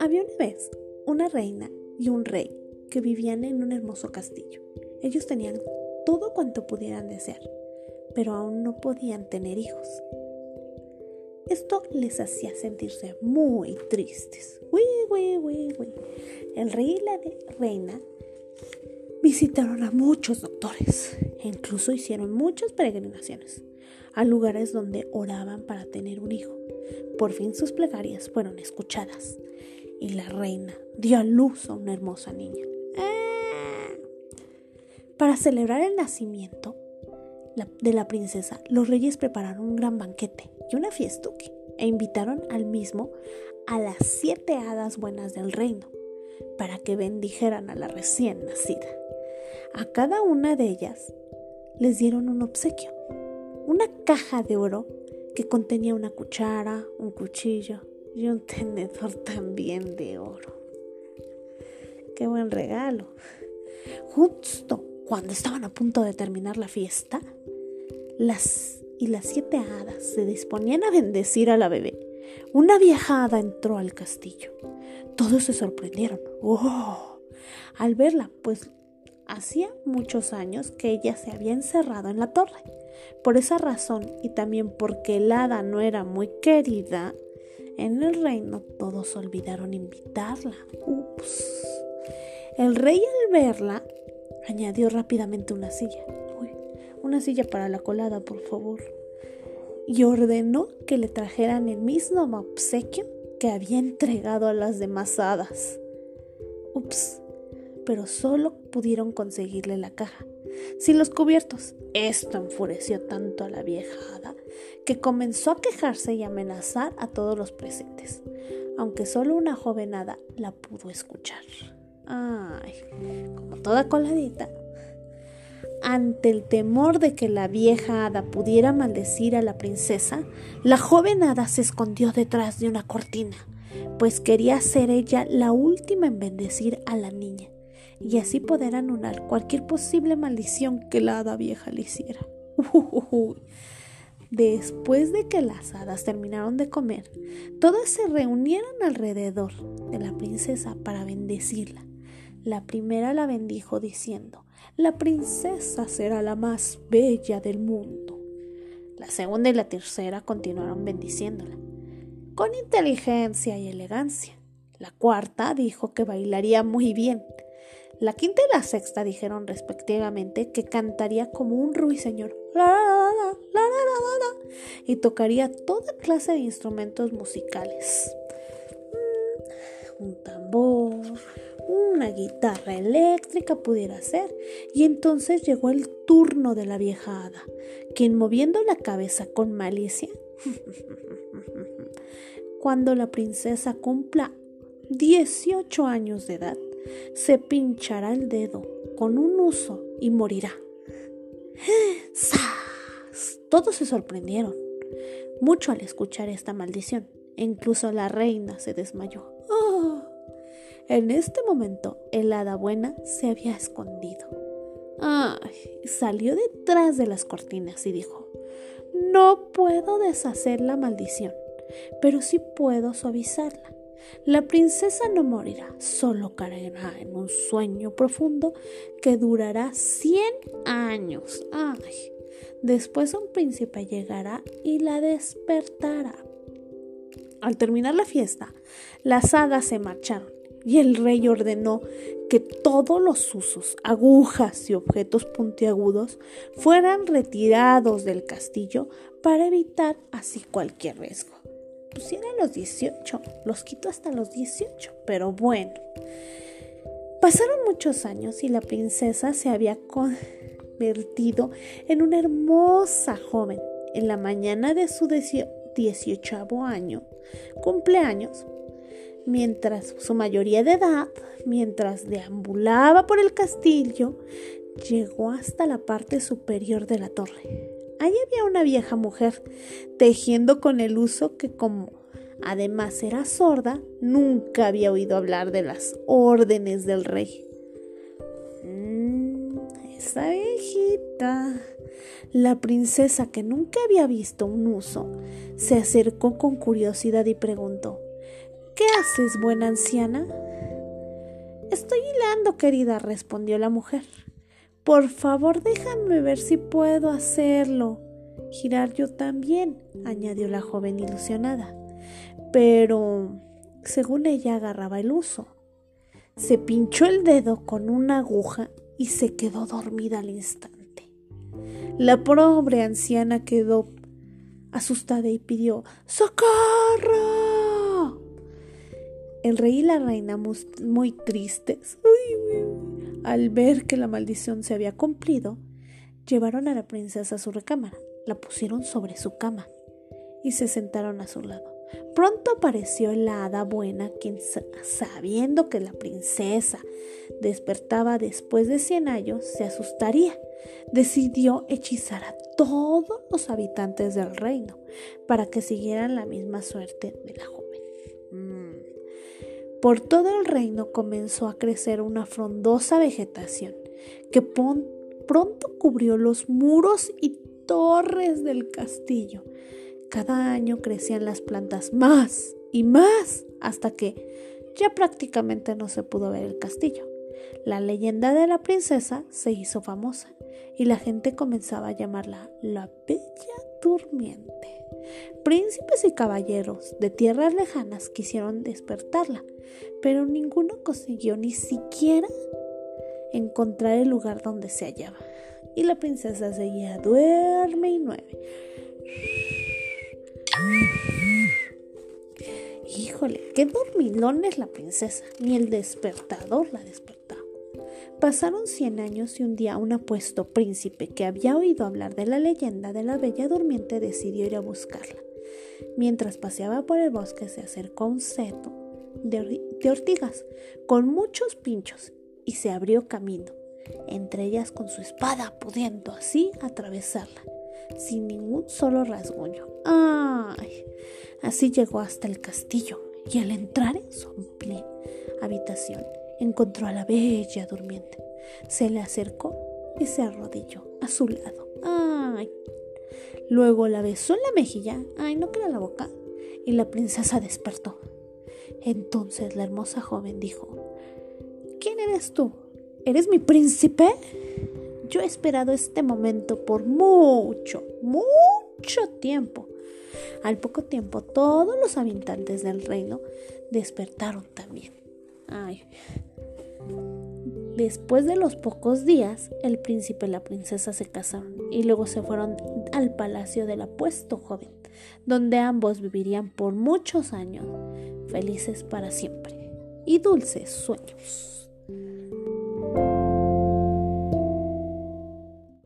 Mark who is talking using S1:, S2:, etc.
S1: Había una vez una reina y un rey que vivían en un hermoso castillo. Ellos tenían todo cuanto pudieran desear, pero aún no podían tener hijos. Esto les hacía sentirse muy tristes. El rey y la reina visitaron a muchos doctores e incluso hicieron muchas peregrinaciones a lugares donde oraban para tener un hijo. Por fin sus plegarias fueron escuchadas y la reina dio a luz a una hermosa niña. ¡Ah! Para celebrar el nacimiento de la princesa, los reyes prepararon un gran banquete y una fiestuque e invitaron al mismo a las siete hadas buenas del reino para que bendijeran a la recién nacida. A cada una de ellas les dieron un obsequio, una caja de oro que contenía una cuchara, un cuchillo y un tenedor también de oro. Qué buen regalo. Justo cuando estaban a punto de terminar la fiesta, las y las siete hadas se disponían a bendecir a la bebé. Una vieja hada entró al castillo. Todos se sorprendieron. ¡Oh! Al verla, pues hacía muchos años que ella se había encerrado en la torre. Por esa razón y también porque el hada no era muy querida, en el reino todos olvidaron invitarla. Ups. El rey al verla añadió rápidamente una silla. Uy, una silla para la colada, por favor. Y ordenó que le trajeran el mismo obsequio que había entregado a las demás hadas. Ups, pero solo pudieron conseguirle la caja, sin los cubiertos. Esto enfureció tanto a la vieja hada que comenzó a quejarse y amenazar a todos los presentes, aunque solo una joven hada la pudo escuchar. Ay, como toda coladita, ante el temor de que la vieja hada pudiera maldecir a la princesa, la joven hada se escondió detrás de una cortina, pues quería ser ella la última en bendecir a la niña y así poder anular cualquier posible maldición que la hada vieja le hiciera. Después de que las hadas terminaron de comer, todas se reunieron alrededor de la princesa para bendecirla. La primera la bendijo diciendo, la princesa será la más bella del mundo. La segunda y la tercera continuaron bendiciéndola, con inteligencia y elegancia. La cuarta dijo que bailaría muy bien. La quinta y la sexta dijeron respectivamente que cantaría como un ruiseñor y tocaría toda clase de instrumentos musicales. Mm, un tambor, una guitarra eléctrica pudiera ser. Y entonces llegó el turno de la vieja hada, quien moviendo la cabeza con malicia, cuando la princesa cumpla 18 años de edad, se pinchará el dedo con un uso y morirá. Todos se sorprendieron mucho al escuchar esta maldición. incluso la reina se desmayó. En este momento, el hada buena se había escondido. Ay, salió detrás de las cortinas y dijo, no puedo deshacer la maldición, pero sí puedo suavizarla. La princesa no morirá, solo caerá en un sueño profundo que durará 100 años. Ay, después un príncipe llegará y la despertará. Al terminar la fiesta, las hadas se marcharon y el rey ordenó que todos los usos, agujas y objetos puntiagudos fueran retirados del castillo para evitar así cualquier riesgo. Pusieron los 18, los quito hasta los 18, pero bueno. Pasaron muchos años y la princesa se había convertido en una hermosa joven. En la mañana de su 18 año, cumpleaños, mientras su mayoría de edad, mientras deambulaba por el castillo, llegó hasta la parte superior de la torre. Allí había una vieja mujer tejiendo con el uso que como además era sorda, nunca había oído hablar de las órdenes del rey. Mm, esa viejita La princesa, que nunca había visto un uso, se acercó con curiosidad y preguntó ¿Qué haces, buena anciana? Estoy hilando, querida, respondió la mujer. Por favor, déjame ver si puedo hacerlo. Girar yo también, añadió la joven ilusionada. Pero, según ella, agarraba el uso. Se pinchó el dedo con una aguja y se quedó dormida al instante. La pobre anciana quedó asustada y pidió ¡Socorro! El rey y la reina muy tristes al ver que la maldición se había cumplido, llevaron a la princesa a su recámara, la pusieron sobre su cama y se sentaron a su lado. Pronto apareció la hada buena, quien sabiendo que la princesa despertaba después de cien años, se asustaría. Decidió hechizar a todos los habitantes del reino para que siguieran la misma suerte de la joven. Por todo el reino comenzó a crecer una frondosa vegetación que pronto cubrió los muros y torres del castillo. Cada año crecían las plantas más y más hasta que ya prácticamente no se pudo ver el castillo. La leyenda de la princesa se hizo famosa y la gente comenzaba a llamarla la Bella Durmiente. Príncipes y caballeros de tierras lejanas quisieron despertarla, pero ninguno consiguió ni siquiera encontrar el lugar donde se hallaba. Y la princesa seguía duerme y nueve. Híjole, qué dormilón es la princesa. Ni el despertador la despertaba. Pasaron cien años y un día un apuesto príncipe que había oído hablar de la leyenda de la bella durmiente decidió ir a buscarla. Mientras paseaba por el bosque se acercó a un seto de, ortigas con muchos pinchos y se abrió camino, entre ellas con su espada, pudiendo así atravesarla, sin ningún solo rasguño. ¡Ay! Así llegó hasta el castillo y al entrar en su amplia habitación encontró a la bella durmiente. Se le acercó y se arrodilló a su lado. ¡Ay! Luego la besó en la mejilla, ay, no queda la boca, y la princesa despertó. Entonces la hermosa joven dijo, ¿quién eres tú? ¿Eres mi príncipe? Yo he esperado este momento por mucho, mucho tiempo. Al poco tiempo todos los habitantes del reino despertaron también. Ay, Después de los pocos días, el príncipe y la princesa se casaron y luego se fueron al palacio del apuesto joven, donde ambos vivirían por muchos años, felices para siempre y dulces sueños.